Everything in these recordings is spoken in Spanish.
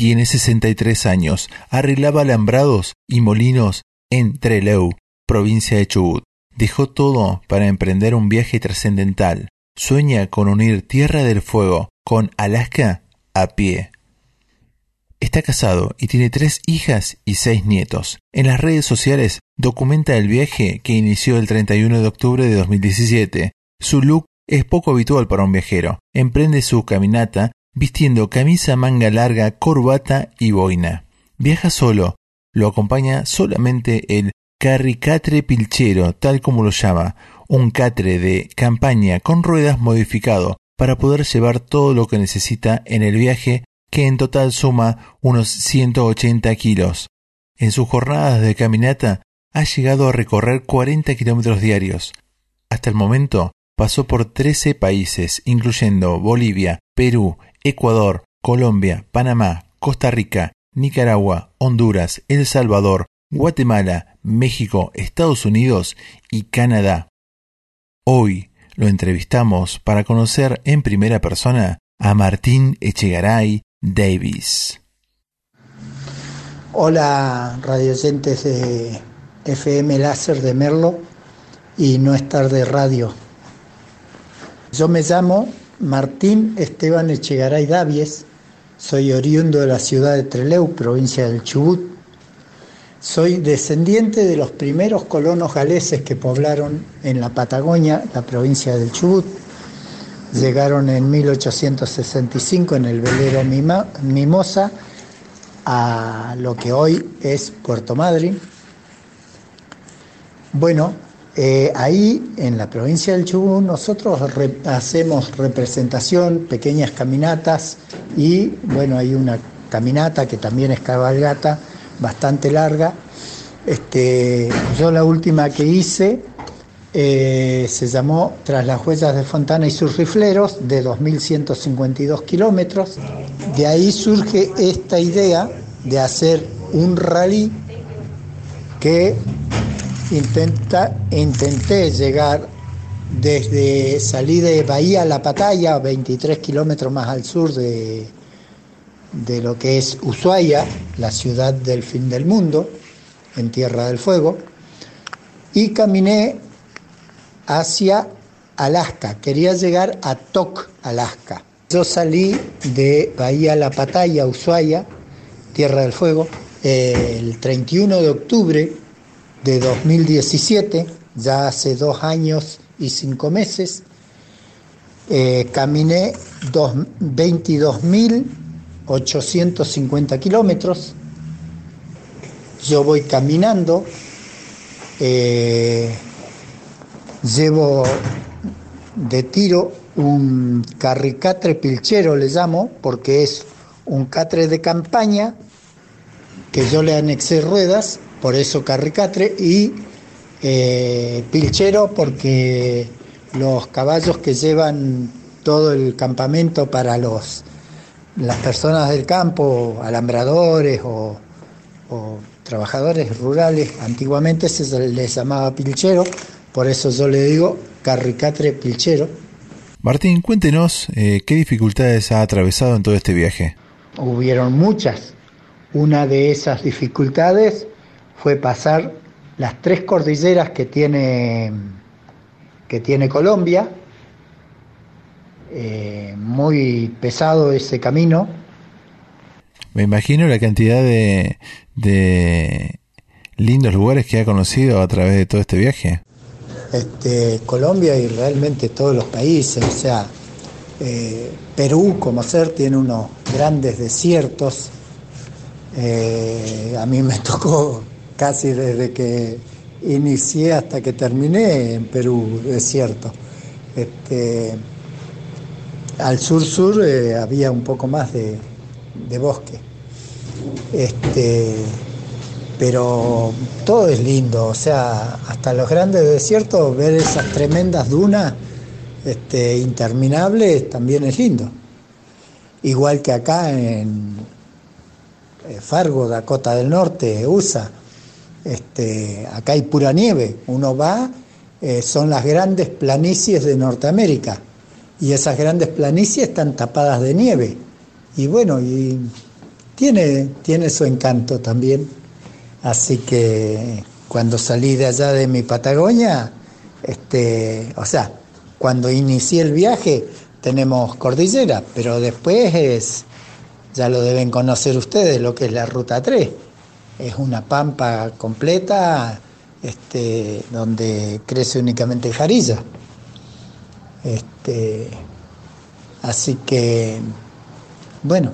tiene 63 años, arreglaba alambrados y molinos en Trelew, provincia de Chubut. Dejó todo para emprender un viaje trascendental. Sueña con unir Tierra del Fuego con Alaska a pie. Está casado y tiene tres hijas y seis nietos. En las redes sociales documenta el viaje que inició el 31 de octubre de 2017. Su look es poco habitual para un viajero. Emprende su caminata vistiendo camisa manga larga, corbata y boina. Viaja solo. Lo acompaña solamente el carricatre pilchero, tal como lo llama, un catre de campaña con ruedas modificado para poder llevar todo lo que necesita en el viaje que en total suma unos 180 kilos. En sus jornadas de caminata ha llegado a recorrer 40 kilómetros diarios. Hasta el momento pasó por 13 países, incluyendo Bolivia, Perú, Ecuador, Colombia, Panamá, Costa Rica, Nicaragua, Honduras, El Salvador, Guatemala, México, Estados Unidos y Canadá. Hoy lo entrevistamos para conocer en primera persona a Martín Echegaray Davis. Hola, radioyentes de FM Láser de Merlo y No es tarde radio. Yo me llamo Martín Esteban Echegaray Davies, soy oriundo de la ciudad de Trelew, provincia del Chubut. Soy descendiente de los primeros colonos galeses que poblaron en la Patagonia, la provincia del Chubut. Llegaron en 1865 en el velero Mimosa a lo que hoy es Puerto Madryn. Bueno, eh, ahí en la provincia del Chubut nosotros hacemos representación, pequeñas caminatas y bueno, hay una caminata que también es cabalgata bastante larga. Este, yo la última que hice eh, se llamó Tras las huellas de Fontana y sus rifleros de 2.152 kilómetros. De ahí surge esta idea de hacer un rally que intenté llegar desde salir de Bahía La Pataya, 23 kilómetros más al sur de, de lo que es Ushuaia, la ciudad del fin del mundo, en Tierra del Fuego, y caminé hacia Alaska. Quería llegar a Tok, Alaska. Yo salí de Bahía La Pataya, Ushuaia, Tierra del Fuego, el 31 de octubre de 2017, ya hace dos años y cinco meses, eh, caminé 22.850 kilómetros. Yo voy caminando, eh, llevo de tiro un carricatre pilchero, le llamo, porque es un catre de campaña que yo le anexé ruedas por eso Carricatre, y eh, Pilchero porque los caballos que llevan todo el campamento para los, las personas del campo, alambradores o, trabajadores rurales, antiguamente se les llamaba Pilchero, por eso yo le digo Carricatre Pilchero. Martín, cuéntenos eh, qué dificultades ha atravesado en todo este viaje. Hubieron muchas. Una de esas dificultades fue pasar las tres cordilleras que tiene, que tiene Colombia. Eh, muy pesado ese camino. Me imagino la cantidad de, de lindos lugares que ha conocido a través de todo este viaje. Este, Colombia y realmente todos los países, o sea, eh, Perú como ser tiene unos grandes desiertos. Eh, a mí me tocó casi desde que inicié hasta que terminé en Perú, es cierto. Este, al sur-sur eh, había un poco más de, bosque. Este, pero todo es lindo, o sea, hasta los grandes desiertos, ver esas tremendas dunas este, interminables también es lindo. Igual que acá en eh, Fargo, Dakota del Norte, USA, este, acá hay pura nieve, uno va, eh, son las grandes planicies de Norteamérica y esas grandes planicies están tapadas de nieve. Y bueno, y tiene, tiene su encanto también. Así que cuando salí de allá de mi Patagonia, este, o sea, cuando inicié el viaje tenemos cordillera, pero después es, ya lo deben conocer ustedes, lo que es la Ruta 3. Es una pampa completa este, donde crece únicamente jarilla. Este, así que, bueno,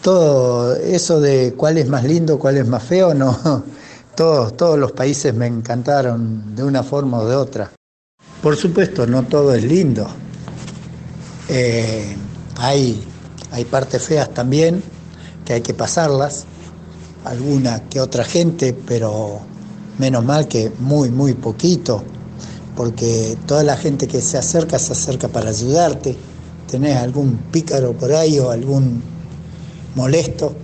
todo eso de cuál es más lindo, cuál es más feo, no, todos, todos los países me encantaron de una forma o de otra. Por supuesto, no todo es lindo. Eh, hay, hay partes feas también que hay que pasarlas, alguna que otra gente, pero menos mal que muy, muy poquito, porque toda la gente que se acerca se acerca para ayudarte. Tenés algún pícaro por ahí o algún molesto,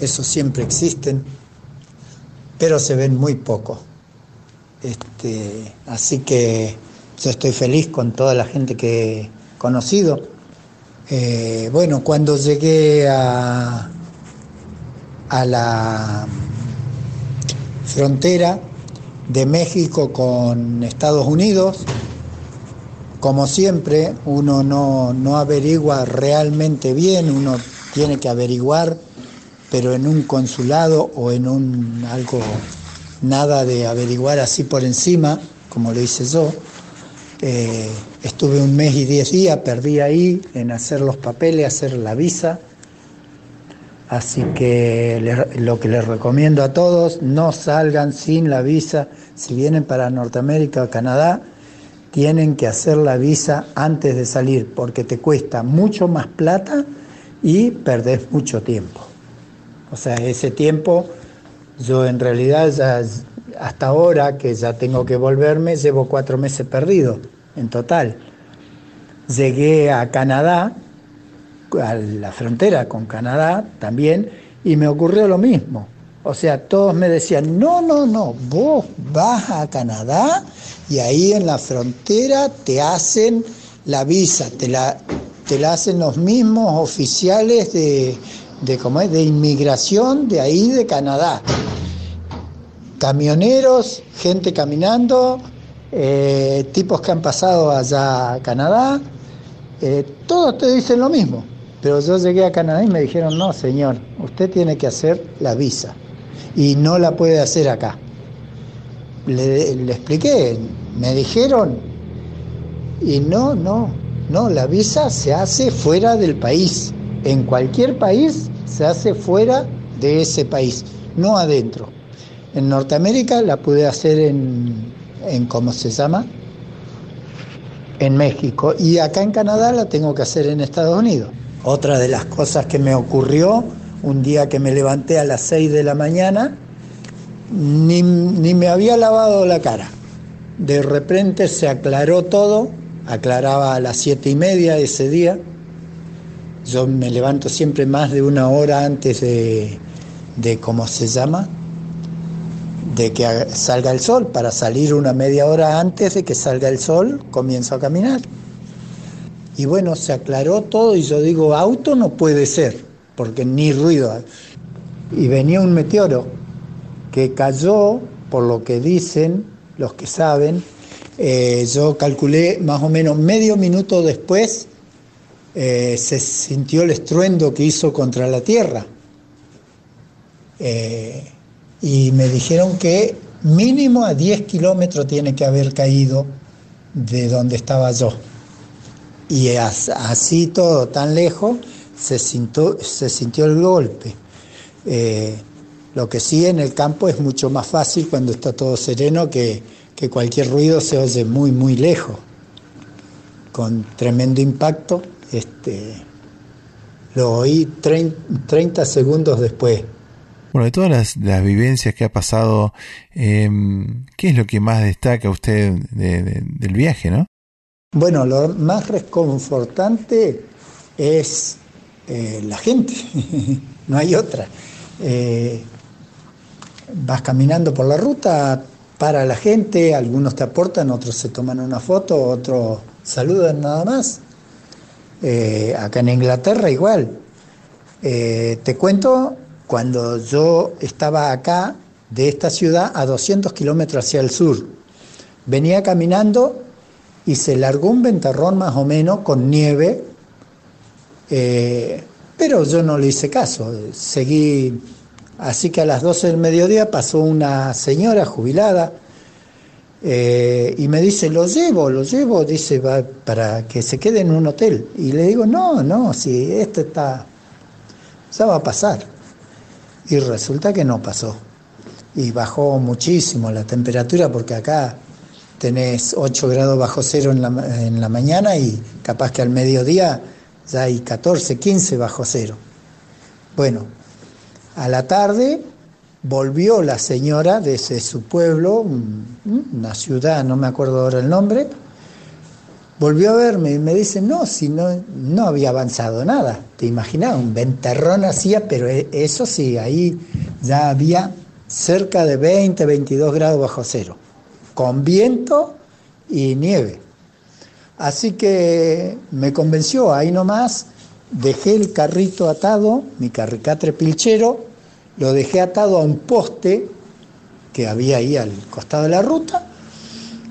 eso siempre existen pero se ven muy poco. Este, así que yo estoy feliz con toda la gente que he conocido. Eh, bueno, cuando llegué a, a la frontera de México con Estados Unidos, como siempre, uno no, no averigua realmente bien, uno tiene que averiguar pero en un consulado o en un algo nada de averiguar así por encima, como lo hice yo. Eh, estuve un mes y diez días, perdí ahí en hacer los papeles, hacer la visa. Así que lo que les recomiendo a todos, no salgan sin la visa. Si vienen para Norteamérica o Canadá, tienen que hacer la visa antes de salir, porque te cuesta mucho más plata y perdés mucho tiempo. O sea, ese tiempo yo en realidad hasta ahora que ya tengo que volverme, llevo cuatro meses perdido en total. Llegué a Canadá, a la frontera con Canadá también, y me ocurrió lo mismo. O sea, todos me decían, no, no, no, vos vas a Canadá y ahí en la frontera te hacen la visa, te la, te la hacen los mismos oficiales de, de, ¿cómo es? de inmigración de ahí de Canadá. Camioneros, gente caminando, eh, tipos que han pasado allá a Canadá, eh, todos te dicen lo mismo. Pero yo llegué a Canadá y me dijeron, no, señor, usted tiene que hacer la visa y no la puede hacer acá. Le, le expliqué, me dijeron, y no, no, no, la visa se hace fuera del país. En cualquier país se hace fuera de ese país, no adentro. En Norteamérica la pude hacer en, en ¿cómo se llama? En México. Y acá en Canadá la tengo que hacer en Estados Unidos. Otra de las cosas que me ocurrió un día que me levanté a las 6 de la mañana, ni, ni me había lavado la cara. De repente se aclaró todo, aclaraba a las siete y media ese día, yo me levanto siempre más de una hora antes de, de ¿cómo se llama? De que salga el sol. Para salir una media hora antes de que salga el sol, comienzo a caminar. Y bueno, se aclaró todo y yo digo, auto no puede ser, porque ni ruido. Y venía un meteoro que cayó, por lo que dicen los que saben, eh, yo calculé más o menos medio minuto después eh, se sintió el estruendo que hizo contra la tierra. Eh, y me dijeron que mínimo a 10 kilómetros tiene que haber caído de donde estaba yo. Y así todo, tan lejos, se sintió, se sintió el golpe. Eh, lo que sí en el campo es mucho más fácil cuando está todo sereno que, que cualquier ruido se oye muy, muy lejos, con tremendo impacto este, lo oí 30 segundos después. Bueno, de todas las, vivencias que ha pasado, em, ¿qué es lo que más destaca usted del viaje, no? Bueno, lo más reconfortante es eh, la gente, no hay otra. Eh, vas caminando por la ruta, para la gente, algunos te aportan, otros se toman una foto, otros saludan nada más. Eh, acá en Inglaterra igual. Te cuento cuando yo estaba acá de esta ciudad a 200 kilómetros hacia el sur. Venía caminando y se largó un ventarrón más o menos con nieve, eh, pero yo no le hice caso, seguí, así que a las 12 del mediodía pasó una señora jubilada eh, y me dice, lo llevo, lo llevo, dice, va, para que se quede en un hotel. Y le digo, no, no, si esto está, ya va a pasar. Y resulta que no pasó. Y bajó muchísimo la temperatura porque acá tenés 8 grados bajo cero en la, en la mañana y capaz que al mediodía ya hay 14, 15 bajo cero. Bueno, a la tarde volvió la señora desde su pueblo, una ciudad, no me acuerdo ahora el nombre, volvió a verme y me dice, no, si no, no había avanzado nada, te imaginas, un ventarrón hacía, pero e, eso sí, ahí ya había cerca de 20, 22 grados bajo cero, con viento y nieve. Así que me convenció, ahí nomás dejé el carrito atado, mi carricatre pilchero, lo dejé atado a un poste que había ahí al costado de la ruta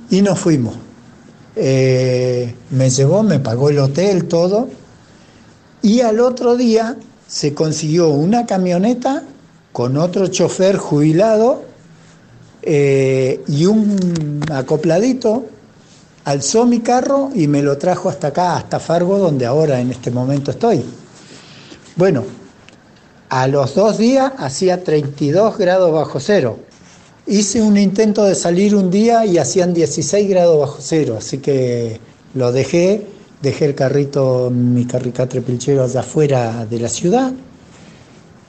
y nos fuimos. Eh, me llevó, me pagó el hotel, todo, y al otro día se consiguió una camioneta con otro chofer jubilado eh, y un acopladito, alzó mi carro y me lo trajo hasta acá, hasta Fargo, donde ahora en este momento estoy. Bueno, a los dos días hacía 32 grados bajo cero. Hice un intento de salir un día y hacían 16 grados bajo cero, así que lo dejé, dejé el carrito, mi carricatre pilchero allá afuera de la ciudad,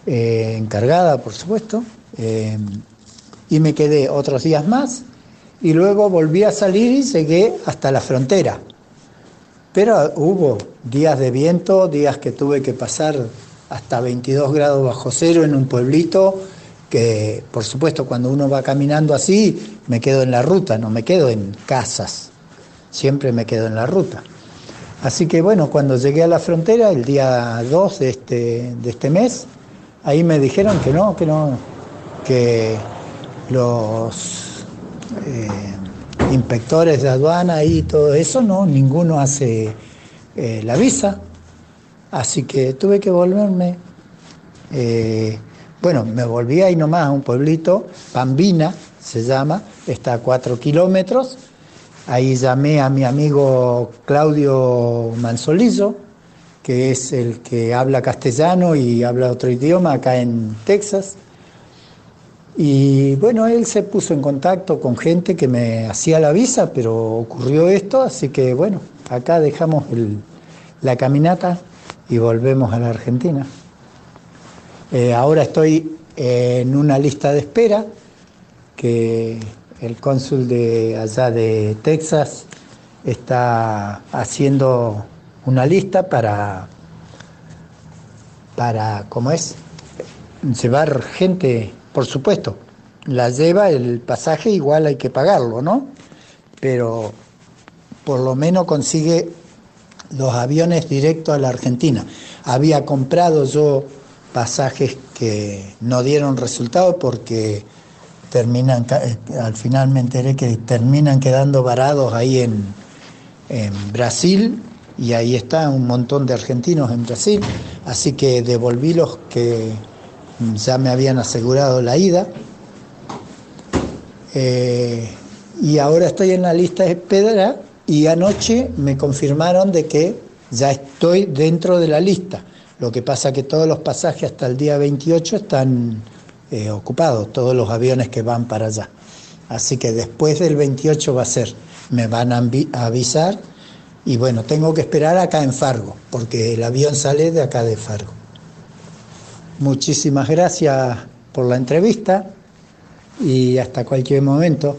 eh, encargada por supuesto, eh, y me quedé otros días más y luego volví a salir y llegué hasta la frontera. Pero hubo días de viento, días que tuve que pasar hasta 22 grados bajo cero en un pueblito que, por supuesto, cuando uno va caminando así, me quedo en la ruta, no me quedo en casas, siempre me quedo en la ruta. Así que bueno, cuando llegué a la frontera, el día 2 de este, de este mes, ahí me dijeron que no, que no, que los eh, inspectores de aduana y todo eso, no, ninguno hace eh, la visa, Así que tuve que volverme. Eh, bueno, me volví ahí nomás a un pueblito, Pambina se llama, está a cuatro kilómetros. Ahí llamé a mi amigo Claudio Manzolillo, que es el que habla castellano y habla otro idioma acá en Texas. Y bueno, él se puso en contacto con gente que me hacía la visa, pero ocurrió esto, así que bueno, acá dejamos la caminata y volvemos a la Argentina. Eh, ahora estoy en una lista de espera que el cónsul de allá de Texas está haciendo una lista para, para ¿cómo es? Llevar gente, por supuesto, la lleva el pasaje, igual hay que pagarlo, ¿no? Pero por lo menos consigue los aviones directos a la Argentina. Había comprado yo pasajes que no dieron resultado porque terminan, eh, al final me enteré que terminan quedando varados ahí en, en Brasil y ahí está un montón de argentinos en Brasil, así que devolví los que ya me habían asegurado la ida. Eh, y ahora estoy en la lista de espera y anoche me confirmaron de que ya estoy dentro de la lista. Lo que pasa que todos los pasajes hasta el día 28 están eh, ocupados, todos los aviones que van para allá. Así que después del 28 va a ser, me van a avisar y bueno, tengo que esperar acá en Fargo, porque el avión sale de acá de Fargo. Muchísimas gracias por la entrevista y hasta cualquier momento.